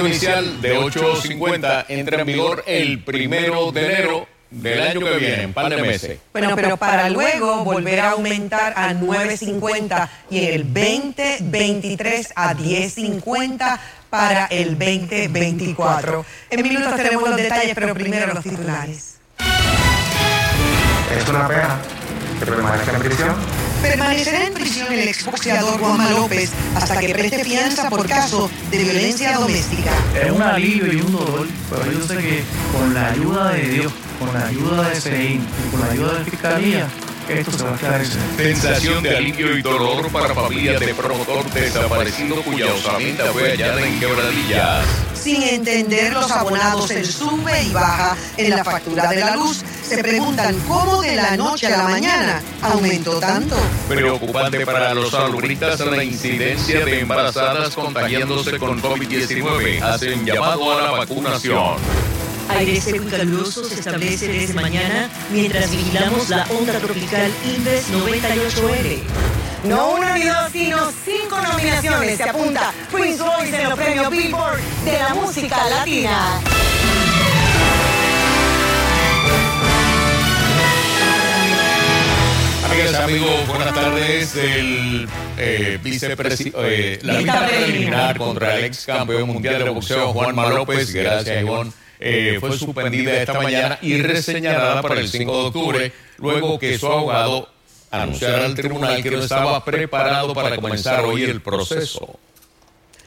inicial de 8.50 entra en vigor el primero de enero del año que viene, en par de meses. Bueno, pero para luego volver a aumentar a 9.50 y en el 2023 a 10.50 para el 2024. En minutos tenemos los detalles, pero primero los titulares. Es una pena que permanezca en prisión. Permanecerá en prisión el exboxeador Juanma López hasta que preste fianza por caso de violencia doméstica. Es un alivio y un dolor, pero yo sé que con la ayuda de Dios, con la ayuda de SEIN y con la ayuda de la Fiscalía, esto se va a esclarecer. Sensación de alivio y dolor para familias de promotor desaparecido cuya osamenta fue hallada en quebradillas. Sin entender los abonados el sube y baja en la factura de la luz, se preguntan cómo de la noche a la mañana aumentó tanto. Preocupante para los salubristas la incidencia de embarazadas contagiándose con COVID-19. Hacen llamado a la vacunación. Aire seco y caluroso se establece desde mañana mientras vigilamos la onda tropical Inves 98L. No una ni dos, sino cinco nominaciones. Se apunta Prince Royce en los premios Billboard de la música latina. Amigas, amigos, buenas tardes. El eh, vicepresidente, la vista preliminar contra el ex campeón mundial de boxeo Juanma López, gracias Ivonne, eh, fue suspendida esta mañana y reseñalada para el 5 de octubre, luego que su abogado anunciara al tribunal que no estaba preparado para comenzar hoy el proceso.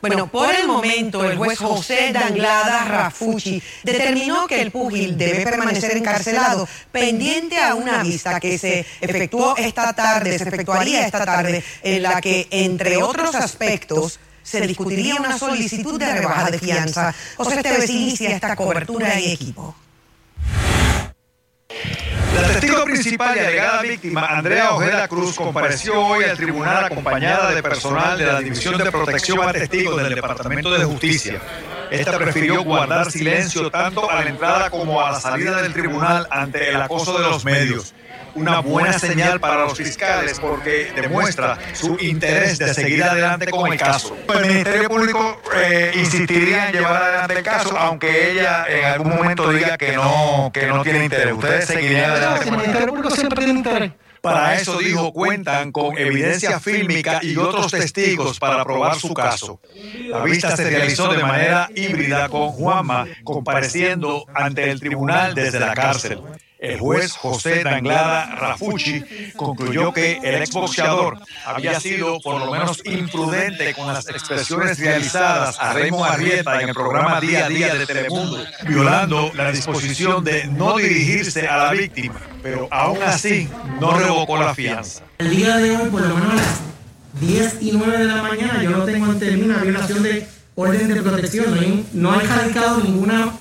Bueno, por el momento, el juez José Danglada Rafucci determinó que el púgil debe permanecer encarcelado pendiente a una vista que se efectuó esta tarde, se efectuaría esta tarde, en la que, entre otros aspectos, se discutiría una solicitud de rebaja de fianza. José Esteves inicia esta cobertura en equipo. La testigo principal y alegada víctima, Andrea Ojeda Cruz, compareció hoy al tribunal acompañada de personal de la División de Protección a Testigos del Departamento de Justicia. Esta prefirió guardar silencio tanto a la entrada como a la salida del tribunal ante el acoso de los medios una buena señal para los fiscales porque demuestra su interés de seguir adelante con el caso. El Ministerio Público eh, insistiría en llevar adelante el caso, aunque ella en algún momento diga que no, que no tiene interés. Ustedes seguirían adelante. El Ministerio Público siempre tiene interés. Para eso, dijo, cuentan con evidencia fílmica y otros testigos para probar su caso. La vista se realizó de manera híbrida con Juanma compareciendo ante el tribunal desde la cárcel. El juez José Danglada Rafucci concluyó que el exboxeador había sido por lo menos imprudente con las expresiones realizadas a Raymond Arrieta en el programa Día a Día de Telemundo, violando la disposición de no dirigirse a la víctima, pero aún así no revocó la fianza. El día de hoy, por lo menos a las 10 y 9 de la mañana, yo no tengo en términos violación de orden de protección, no hay, no hay ninguna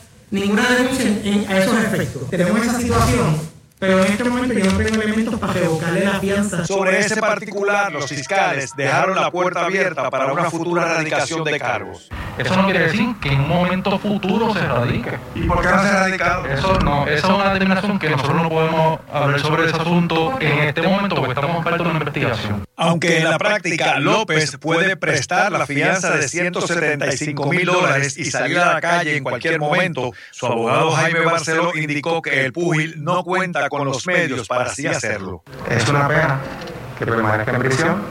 ninguna denuncia en, a esos efectos. Tenemos esa situación pero en este momento yo no tengo elementos para revocarle la fianza. Sobre ese particular, los fiscales dejaron la puerta abierta para una futura erradicación de cargos. Eso no quiere decir que en un momento futuro se radique. ¿Y por qué no se ha radicado? Eso no, esa es una determinación que nosotros no podemos hablar sobre ese asunto en este momento porque estamos en parte de una investigación. Aunque en la práctica López puede prestar la fianza de 175 mil dólares y salir a la calle en cualquier momento, su abogado Jaime Barceló indicó que el púgil no cuenta con los medios para así hacerlo. Es una pena que permanezca en prisión.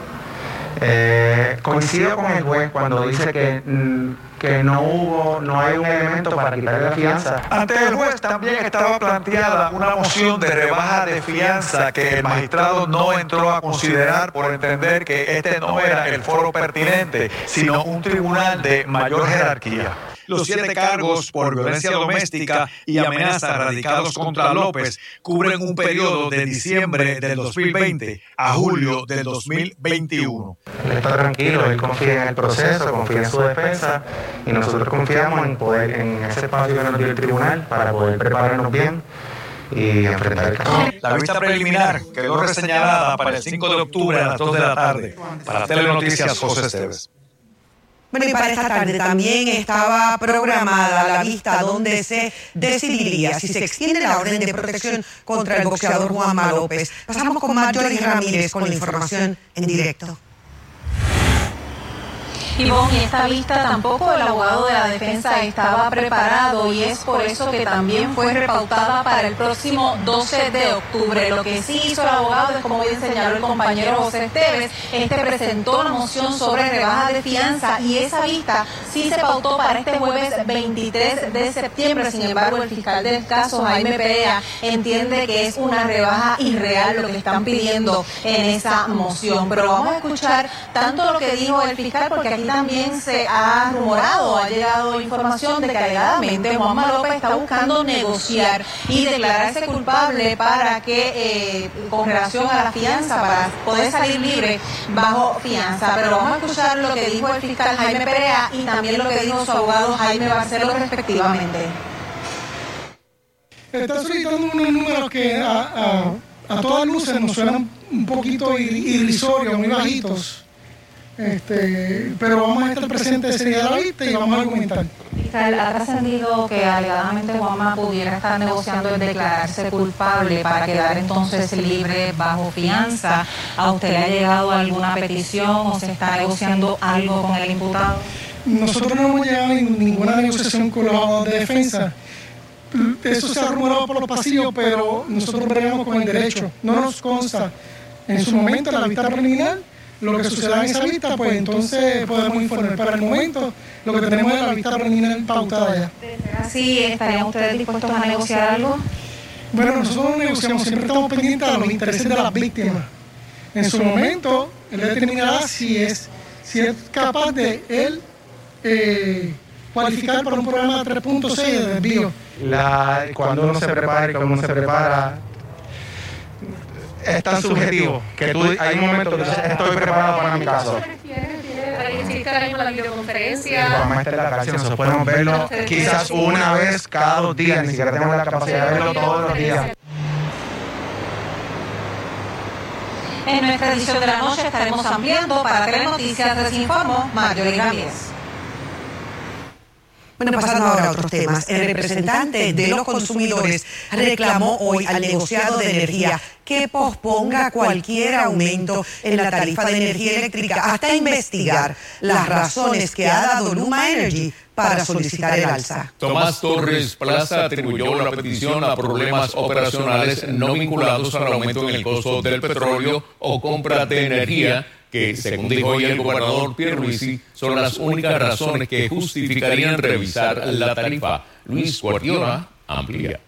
Eh, coincido con el juez cuando dice que, mm, que no hubo, no hay un elemento para quitarle la fianza. Ante el juez también estaba planteada una moción de rebaja de fianza que el magistrado no entró a considerar por entender que este no era el foro pertinente, sino un tribunal de mayor jerarquía. Los siete cargos por violencia doméstica y amenaza radicados contra López cubren un periodo de diciembre del 2020 a julio del 2021. Él está tranquilo, él confía en el proceso, confía en su defensa y nosotros confiamos en poder en ese espacio que nos dio el tribunal para poder prepararnos bien y enfrentar el caso. La vista preliminar quedó reseñalada para el 5 de octubre a las 2 de la tarde. Para Telenoticias, José Esteves. Bueno, y para esta tarde también estaba programada la vista donde se decidiría si se extiende la orden de protección contra el boxeador Juanma López. Pasamos con Marjorie Ramírez con la información en directo. Ivonne, y esta vista tampoco el abogado de la defensa estaba preparado y es por eso que también fue repautada para el próximo 12 de octubre. Lo que sí hizo el abogado es, como bien señaló el compañero José Esteves, este presentó la moción sobre rebaja de fianza y esa vista sí se pautó para este jueves 23 de septiembre. Sin embargo, el fiscal del caso, Jaime Perea, entiende que es una rebaja irreal lo que están pidiendo en esa moción. Pero vamos a escuchar tanto lo que dijo el fiscal, porque aquí también se ha rumorado, ha llegado información de que alegadamente Juanma López está buscando negociar y declararse culpable para que, eh, con relación a la fianza, para poder salir libre bajo fianza. Pero vamos a escuchar lo que dijo el fiscal Jaime Perea y también lo que dijo su abogado Jaime Barcelo respectivamente. Está solicitando unos números que a, a, a todas luces nos suenan un poquito irrisorios, muy bajitos. Este, pero vamos a estar presentes ese día de la vista y vamos a argumentar. Fiscal, ha trascendido que alegadamente Juanma pudiera estar negociando el declararse culpable para quedar entonces libre bajo fianza. ¿A usted le ha llegado alguna petición o se está negociando algo con el imputado? Nosotros no hemos llegado a ninguna negociación con los de defensa. Eso se ha rumorado por los pasillos, pero nosotros bregamos con el derecho. No nos consta en su momento la vista preliminar lo que suceda en esa vista, pues entonces podemos informar. Para el momento, lo que tenemos es la vista preliminar pautada ya. ¿Sí estarían ustedes dispuestos a negociar algo? Bueno, nosotros no negociamos, siempre estamos pendientes de los intereses de las víctimas. En su momento, él determinará si es, si es capaz de él eh, cualificar para un programa 3.6 de desvío. La, cuando uno se prepara y cuando uno se prepara, es tan subjetivo que tú, hay momentos que estoy preparado para mi caso. la videoconferencia. Vamos a estar en la cárcel, nosotros podemos verlo quizás una vez cada dos días, ni siquiera tenemos la capacidad de verlo todos los días. En nuestra edición de la noche estaremos ampliando para Telenoticias, les informo Marjorie Ramírez. Bueno, pasando ahora a otros temas. El representante de los consumidores reclamó hoy al negociado de energía que posponga cualquier aumento en la tarifa de energía eléctrica hasta investigar las razones que ha dado Luma Energy para solicitar el alza. Tomás Torres Plaza atribuyó la petición a problemas operacionales no vinculados al aumento en el costo del petróleo o compra de energía que, según dijo hoy el gobernador Pierluisi, son las únicas razones que justificarían revisar la tarifa. Luis Guardiola amplía.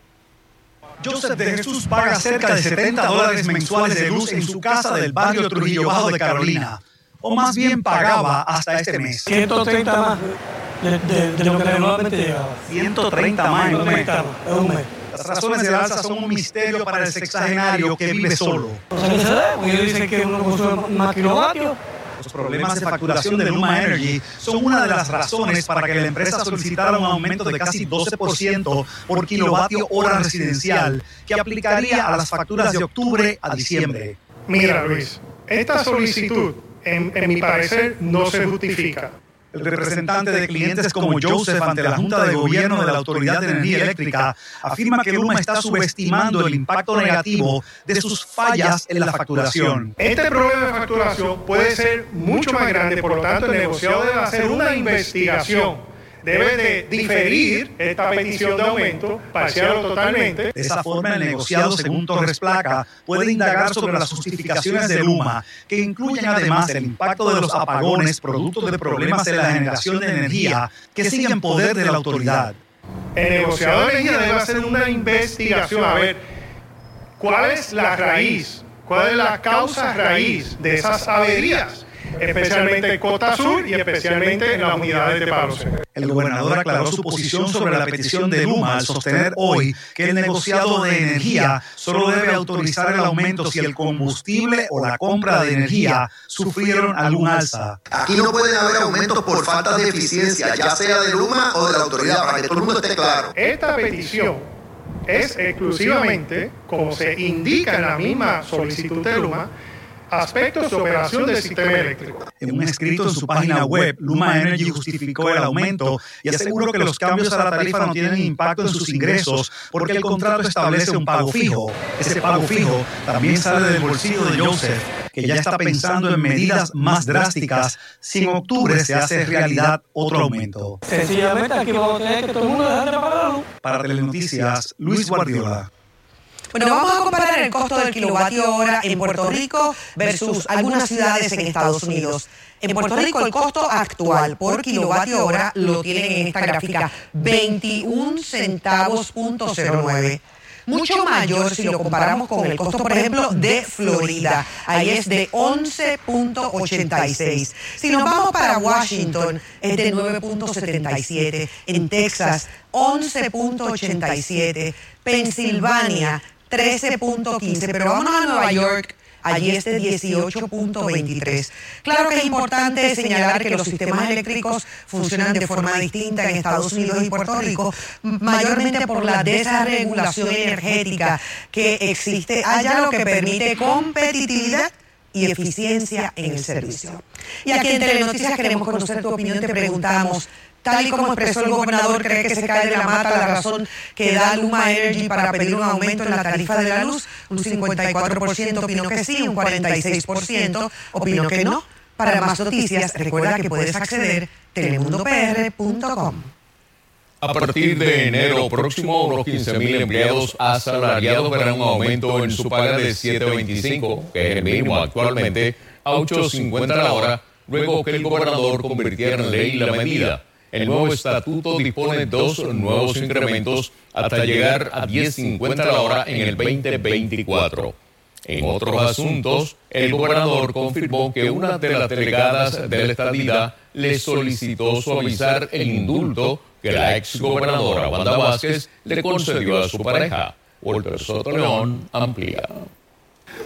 Joseph de Jesús paga cerca de 70 dólares mensuales de luz en su casa del barrio Trujillo Bajo de Carolina. O más bien pagaba hasta este mes. 130 más de, lo que regularmente llegaba. 130 más en un mes. En un mes. Las razones del alza son un misterio para el sexagenario que vive solo. O sea, ¿qué se? Porque ellos dicen que uno consume más kilovatios. Los problemas de facturación de Luma Energy son una de las razones para que la empresa solicitara un aumento de casi 12% por kilovatio hora residencial que aplicaría a las facturas de octubre a diciembre. Mira, Luis, esta solicitud, en, en mi parecer, no se justifica. El representante de clientes como Joseph ante la Junta de Gobierno de la Autoridad de Energía Eléctrica afirma que Luma está subestimando el impacto negativo de sus fallas en la facturación. Este problema de facturación puede ser mucho más grande, por lo tanto el negociado debe hacer una investigación debe de diferir esta petición de aumento, parcial o totalmente. De esa forma, el negociado, según Torres Placa, puede indagar sobre las justificaciones de Luma, que incluyen además el impacto de los apagones producto de problemas en la generación de energía que siguen en poder de la autoridad. El negociado de energía debe hacer una investigación a ver cuál es la raíz, cuál es la causa raíz de esas averías especialmente en Costa Sur y especialmente en las unidades de Palo El gobernador aclaró su posición sobre la petición de Luma al sostener hoy que el negociado de energía solo debe autorizar el aumento si el combustible o la compra de energía sufrieron algún alza. Aquí no pueden haber aumentos por falta de eficiencia, ya sea de Luma o de la autoridad, para que todo el mundo esté claro. Esta petición es exclusivamente, como se indica en la misma solicitud de Luma, aspectos de operación del sistema eléctrico. En un escrito en su página web, Luma Energy justificó el aumento y aseguró que los cambios a la tarifa no tienen impacto en sus ingresos porque el contrato establece un pago fijo. Ese pago fijo también sale del bolsillo de Joseph, que ya está pensando en medidas más drásticas si en octubre se hace realidad otro aumento. Sencillamente aquí vamos a tener que todo el mundo dejar de pagarlo. Para Telenoticias, Luis Guardiola. Bueno, vamos a comparar el costo del kilovatio hora en Puerto Rico versus algunas ciudades en Estados Unidos. En Puerto Rico el costo actual por kilovatio hora lo tienen en esta gráfica 21 centavos punto 09 mucho mayor si lo comparamos con el costo, por ejemplo, de Florida. Ahí es de 11.86. Si nos vamos para Washington, es de 9.77. En Texas, 11.87. Pensilvania, 13.15. Pero vámonos a Nueva York. Allí es de 18.23. Claro que es importante señalar que los sistemas eléctricos funcionan de forma distinta en Estados Unidos y Puerto Rico, mayormente por la desregulación energética que existe allá, lo que permite competitividad y eficiencia en el servicio. Y aquí en Telenoticias queremos conocer tu opinión, te preguntamos, tal y como expresó el gobernador, cree que se cae de la mata la razón que da Luma Energy para pedir un aumento en la tarifa de la luz. Un 54% opinó que sí, un 46% opinó que no. Para más noticias, recuerda que puedes acceder a telemundopr.com. A partir de enero próximo, unos 15.000 empleados asalariados verán un aumento en su paga de 7.25, que es el mínimo actualmente, a 8.50 la hora, luego que el gobernador convirtiera en ley la medida. El nuevo estatuto dispone dos nuevos incrementos hasta llegar a 10.50 la hora en el 2024. En otros asuntos, el gobernador confirmó que una de las delegadas de la estadidad le solicitó suavizar el indulto que la exgobernadora Wanda Vázquez le concedió a su pareja. Walter Soto León amplía.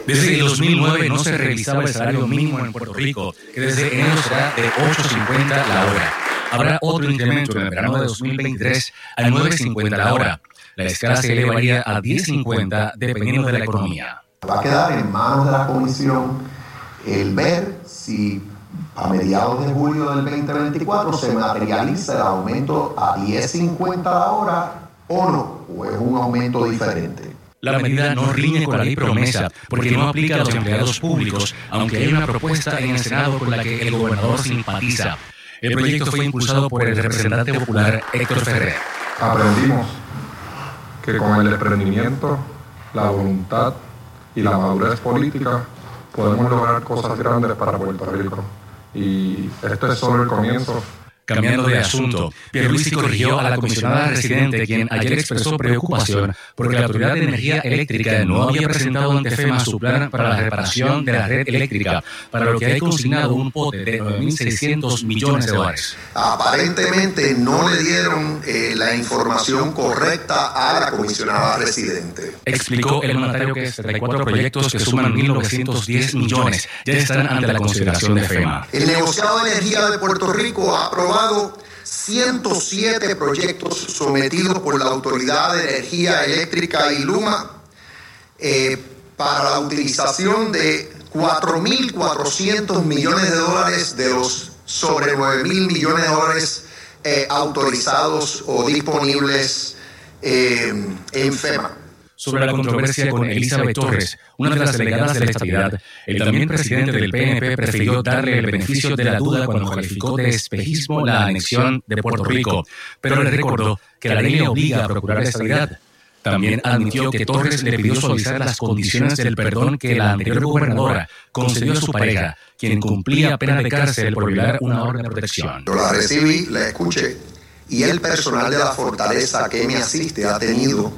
Desde el 2009 no se revisaba el salario mínimo en Puerto Rico, que desde enero será de 8.50 la hora. Habrá otro incremento en el verano de 2023 a 9.50 la hora. La escala se elevaría a 10.50 dependiendo de la economía. Va a quedar en manos de la comisión el ver si a mediados de julio del 2024 se materializa el aumento a 10.50 la hora o no, o es un aumento diferente. La medida no riñe con la ley promesa porque no aplica a los empleados públicos, aunque hay una propuesta en el Senado con la que el gobernador simpatiza. El proyecto fue impulsado por el representante popular Héctor Ferrer. Aprendimos que con el desprendimiento, la voluntad y la madurez política podemos lograr cosas grandes para Puerto Rico. Y este es solo el comienzo Cambiando de asunto, Pierluisi corrigió a la comisionada residente, quien ayer expresó preocupación porque la Autoridad de Energía Eléctrica no había presentado ante FEMA su plan para la reparación de la red eléctrica, para lo que hay consignado un pote de 9.600 millones de dólares. Aparentemente no le dieron eh, la información correcta a la comisionada residente. Explicó el mandatario que 74 proyectos que suman 1.910 millones ya están ante la consideración de FEMA. El negociado de energía de Puerto Rico ha aprobado 107 proyectos sometidos por la Autoridad de Energía Eléctrica y Luma eh, para la utilización de 4.400 millones de dólares de los sobre 9.000 millones de dólares eh, autorizados o disponibles eh, en FEMA sobre la controversia con Elizabeth Torres, una de las delegadas de la estabilidad, el también presidente del PNP prefirió darle el beneficio de la duda cuando calificó de espejismo la anexión de Puerto Rico, pero le recordó que la ley le obliga a procurar la estabilidad. También admitió que Torres le pidió suavizar las condiciones del perdón que la anterior gobernadora concedió a su pareja, quien cumplía pena de cárcel por violar una orden de protección. Yo la recibí, la escuché, y el personal de la fortaleza que me asiste ha tenido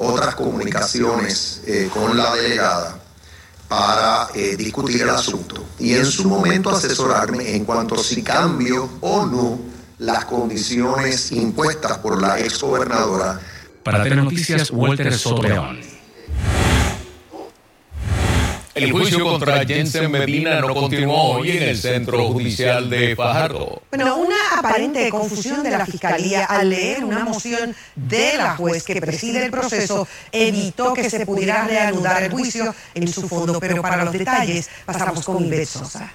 otras comunicaciones eh, con la delegada para eh, discutir el asunto y en su momento asesorarme en cuanto a si cambio o no las condiciones impuestas por la exgobernadora. Para Telenoticias, Walter Soto. El juicio contra Jensen Medina no continuó hoy en el Centro Judicial de Fajardo. Bueno, una aparente confusión de la Fiscalía al leer una moción de la juez que preside el proceso evitó que se pudiera reanudar el juicio en su fondo, pero para los detalles pasamos con Ivette Sosa.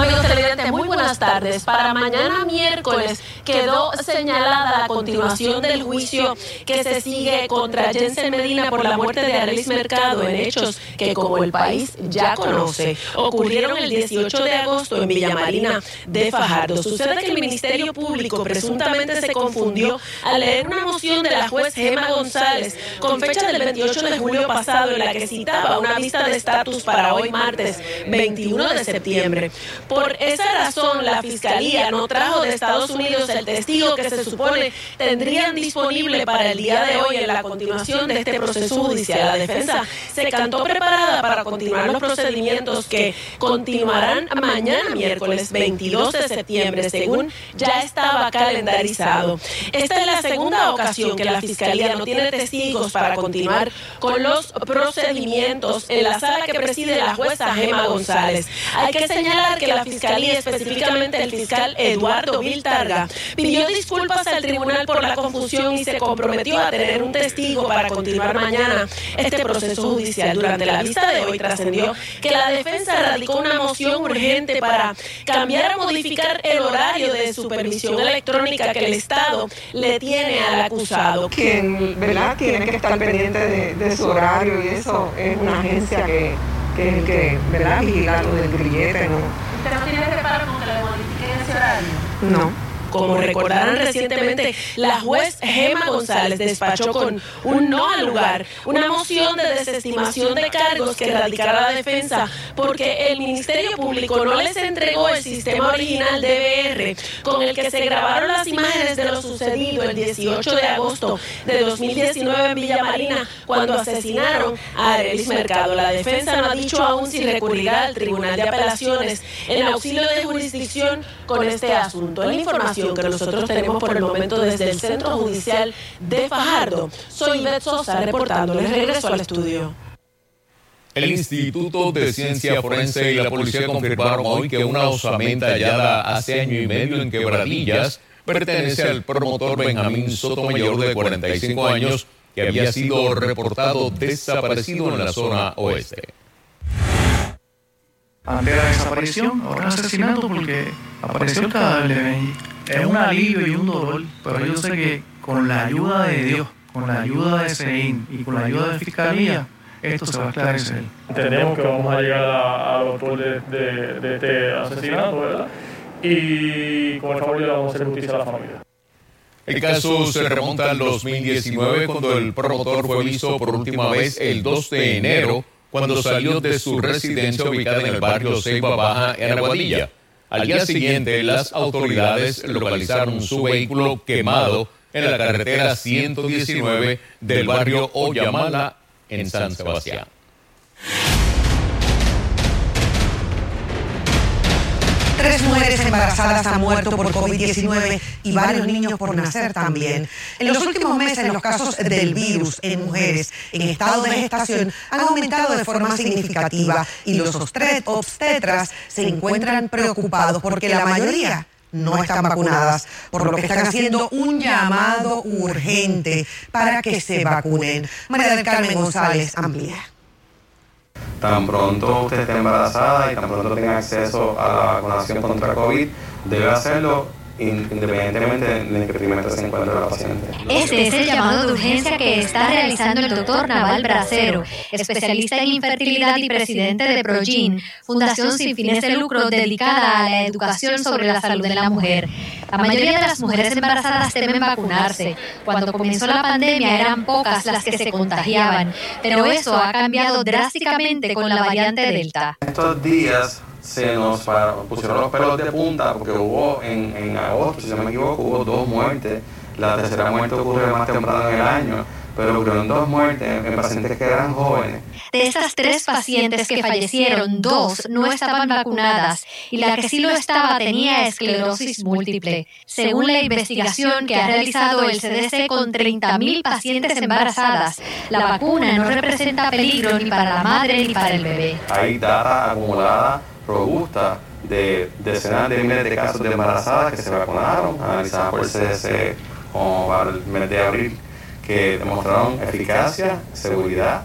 Amigos televidentes, muy buenas tardes. Para mañana miércoles quedó señalada la continuación del juicio que se sigue contra Jensen Medina por la muerte de Arelis Mercado en hechos que como el país ya conoce ocurrieron el 18 de agosto en Villa Marina de Fajardo. Sucede que el Ministerio Público presuntamente se confundió al leer una moción de la juez Gema González con fecha del 28 de julio pasado en la que citaba una vista de estatus para hoy martes 21 de septiembre. Por esa razón, la Fiscalía no trajo de Estados Unidos el testigo que se supone tendrían disponible para el día de hoy en la continuación de este proceso judicial. La defensa se cantó preparada para continuar los procedimientos que continuarán mañana miércoles 22 de septiembre, según ya estaba calendarizado. Esta es la segunda ocasión que la Fiscalía no tiene testigos para continuar con los procedimientos en la sala que preside la jueza Gema González. Hay que señalar que la Fiscalía, específicamente el fiscal Eduardo Viltarga, pidió disculpas al tribunal por la confusión y se comprometió a tener un testigo para continuar mañana este proceso judicial. Durante la vista de hoy trascendió que la defensa radicó una moción urgente para cambiar o modificar el horario de supervisión electrónica que el Estado le tiene al acusado. Quien, ¿verdad? Tiene que estar pendiente de, de su horario y eso es una agencia que, que es el que, ¿verdad? Vigila lo del grillete, ¿no? ¿Usted no tiene reparo con que le modifiquen ese horario? No. Como recordarán recientemente, la juez Gema González despachó con un no al lugar una moción de desestimación de cargos que radicara la defensa porque el Ministerio Público no les entregó el sistema original DVR con el que se grabaron las imágenes de lo sucedido el 18 de agosto de 2019 en Villa Marina cuando asesinaron a Arelis Mercado. La defensa no ha dicho aún si recurrirá al Tribunal de Apelaciones en auxilio de jurisdicción con este asunto. La información que nosotros tenemos por el momento desde el Centro Judicial de Fajardo. Soy Beth Sosa reportando. Les regreso al estudio. El Instituto de Ciencia Forense y la policía confirmaron hoy que una osamenta hallada hace año y medio en Quebradillas pertenece al promotor Benjamín Sotomayor de 45 años que había sido reportado desaparecido en la zona oeste. Ante la desaparición, ahora asesinato porque apareció el cadáver es un alivio y un dolor, pero yo sé que con la ayuda de Dios, con la ayuda de SEIN y con la ayuda de Fiscalía, esto se va a esclarecer. Entendemos que vamos a llegar al autor de, de, de, este asesinato, ¿verdad? Y con el favor le vamos a hacer justicia a la familia. El caso se remonta al 2019 cuando el promotor fue visto por última vez el 2 de enero cuando salió de su residencia ubicada en el barrio Ceiba Baja en Aguadilla. Al día siguiente, las autoridades localizaron su vehículo quemado en la carretera 119 del barrio Oyamala en San Sebastián. Tres mujeres embarazadas han muerto por COVID-19 y varios niños por nacer también. En los últimos meses, los casos del virus en mujeres en estado de gestación han aumentado de forma significativa y los obstetras se encuentran preocupados porque la mayoría no están vacunadas, por lo que están haciendo un llamado urgente para que se vacunen. María del Carmen González amplía. Tan pronto usted esté embarazada y tan pronto tenga acceso a la vacunación contra COVID, debe hacerlo independientemente del que se encuentre la paciente. Este es el llamado de urgencia que está realizando el doctor Naval Bracero, especialista en infertilidad y presidente de Progin, fundación sin fines de lucro dedicada a la educación sobre la salud de la mujer. La mayoría de las mujeres embarazadas temen vacunarse. Cuando comenzó la pandemia eran pocas las que se contagiaban, pero eso ha cambiado drásticamente con la variante Delta. Estos días se nos pusieron los pelos de punta porque hubo en, en agosto, si no me equivoco, hubo dos muertes. La tercera muerte ocurre más temprano en el año, pero ocurrieron dos muertes en pacientes que eran jóvenes. De estas tres pacientes que fallecieron, dos no estaban vacunadas y la que sí lo estaba tenía esclerosis múltiple. Según la investigación que ha realizado el CDC con 30.000 pacientes embarazadas, la vacuna no representa peligro ni para la madre ni para el bebé. Hay data acumulada robusta de decenas de miles de casos de embarazadas que se vacunaron, analizadas por el CDC como para el mes de abril, que demostraron eficacia, seguridad,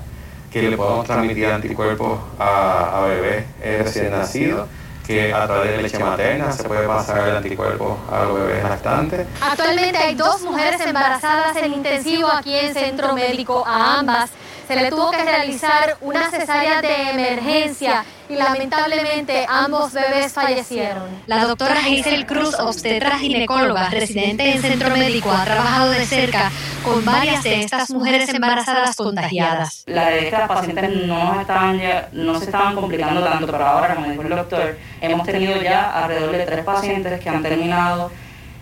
que le podemos transmitir anticuerpos a, a bebés recién nacidos que a través de leche materna se puede pasar el anticuerpo a los bebés lactantes. Actualmente hay dos mujeres embarazadas en intensivo aquí en Centro Médico. A ambas se le tuvo que realizar una cesárea de emergencia y lamentablemente ambos bebés fallecieron. La doctora Hazel Cruz, obstetra ginecóloga, residente en Centro Médico, ha trabajado de cerca con varias de estas mujeres embarazadas contagiadas. La de estas pacientes no, estaban ya, no se estaban complicando tanto, pero ahora, como dijo el doctor, hemos tenido ya alrededor de tres pacientes que han terminado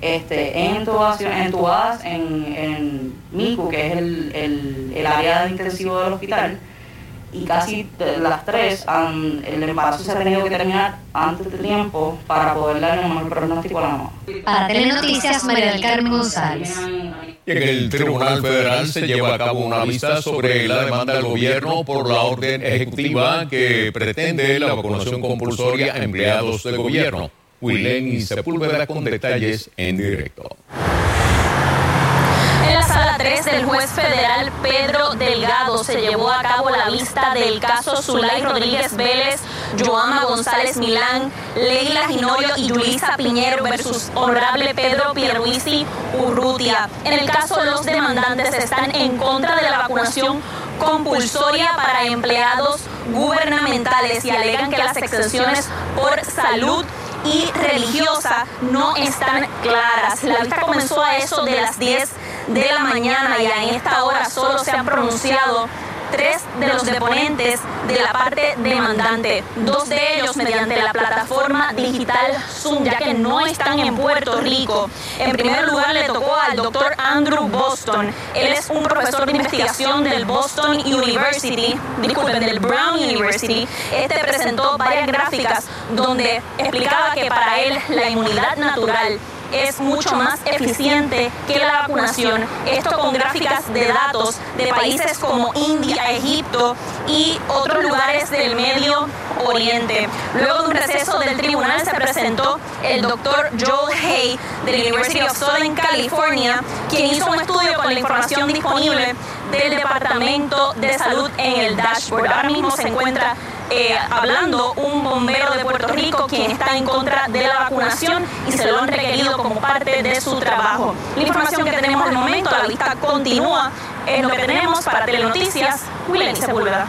este, en intubación, entubadas en, en MICU, que es el, el, el área de intensivo del hospital, y casi las tres, han, el embarazo se ha tenido que terminar antes de tiempo para poder darle un mejor pronóstico a la mamá. Para Telenoticias, María del Carmen González. Y en el Tribunal Federal se lleva a cabo una vista sobre la demanda del gobierno por la orden ejecutiva que pretende la vacunación compulsoria a empleados del gobierno. Wilén y Sepúlveda con detalles en directo. En la sala 3 del juez federal Pedro Delgado se llevó a cabo la vista del caso Zulay Rodríguez Vélez, Joama González Milán, Leila Ginorio y Yulisa Piñero versus honorable Pedro Pierluisi Urrutia. En el caso, los demandantes están en contra de la vacunación compulsoria para empleados gubernamentales y alegan que las exenciones por salud y religiosa no están claras. La vista comenzó a eso de las 10 de la mañana y en esta hora solo se han pronunciado tres de los deponentes de la parte demandante, dos de ellos mediante la plataforma digital Zoom, ya que no están en Puerto Rico. En primer lugar le tocó al doctor Andrew Boston. Él es un profesor de investigación del Boston University, disculpen, del Brown University. Este presentó varias gráficas donde explicaba que para él la inmunidad natural es mucho más eficiente que la vacunación. Esto con gráficas de datos de países como India, Egipto y otros lugares del Medio Oriente. Luego de un receso del tribunal se presentó el doctor Joel Hay de la University of Southern California, quien hizo un estudio con la información disponible del Departamento de Salud en el dashboard. Ahora mismo se encuentra eh, hablando un bombero de Puerto Rico quien está en contra de la vacunación y se lo han requerido como parte de su trabajo. La información que tenemos al momento, la vista continúa, es lo que tenemos para Telenoticias, William Sepúlveda.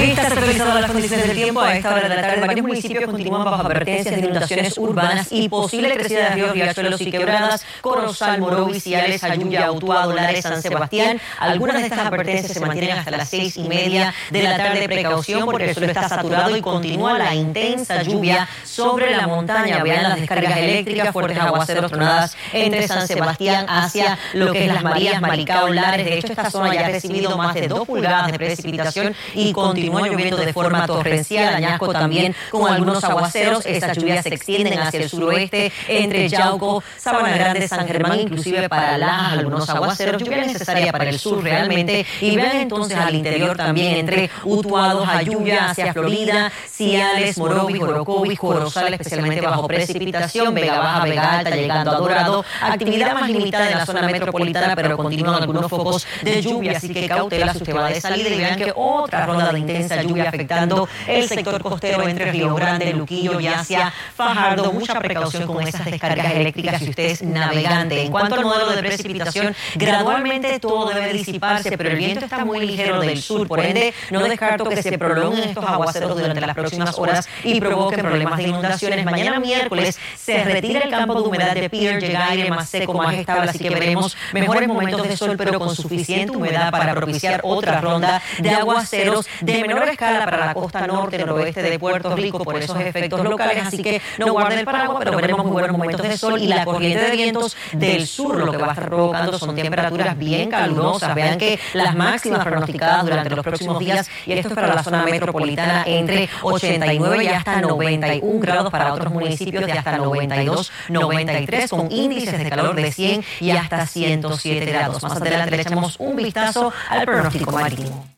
Vistas actualizadas las condiciones del tiempo a esta hora de la tarde, varios municipios continúan bajo advertencias de inundaciones urbanas y posible crecida de ríos, riachuelos y quebradas, Corozal, Morovis, Ciales, Ayuya, Utuado, Lares, San Sebastián. Algunas de estas advertencias se mantienen hasta las seis y media de la tarde. Precaución porque el suelo está saturado y continúa la intensa lluvia sobre la montaña. Vean las descargas eléctricas, fuertes aguaceros, tronadas entre San Sebastián hacia lo que es Las Marías, Maricao, Lares. De hecho, esta zona ya ha recibido más de dos pulgadas de precipitación y continúa lloviendo de forma torrencial, añasco también con algunos aguaceros. Estas lluvias se extienden hacia el suroeste, entre Yauco, Sabana Grande, San Germán, inclusive para Lajas, algunos aguaceros. Lluvia necesaria para el sur realmente. Y vean entonces al interior también, entre Utuado, Ayuya, hacia Florida, Ciales, Morovis, Orocovis, Corozal, especialmente bajo precipitación, Vega Baja, Vega Alta, llegando a Dorado. Actividad más limitada en la zona metropolitana, pero continúan algunos focos de lluvia, así que cautela que va de salida y vean que otra ronda de intensa lluvia afectando el sector costero entre Río Grande, Luquillo y hacia Fajardo. Mucha precaución con esas descargas eléctricas si usted es navegante. En cuanto al modelo de precipitación, gradualmente todo debe disiparse, pero el viento está muy ligero del sur, por ende no descarto que se prolonguen estos aguaceros durante las próximas horas y provoquen problemas de inundaciones. Mañana miércoles se retira el campo de humedad de Pier, llega aire más seco, más estable, así que veremos mejores momentos de sol, pero con suficiente humedad para propiciar otra ronda de aguaceros de menor escala para la costa norte, noroeste de Puerto Rico por esos efectos locales, así que no guarden el paraguas, pero veremos muy buenos momentos de sol y la corriente de vientos del sur lo que va a estar provocando son temperaturas bien calurosas. Vean que las máximas pronosticadas durante los próximos días, y esto es para la zona metropolitana, entre 89 y hasta 91 grados para otros municipios de hasta 92, 93, con índices de calor de 100 y hasta 107 grados. Más adelante le echamos un vistazo al pronóstico marítimo.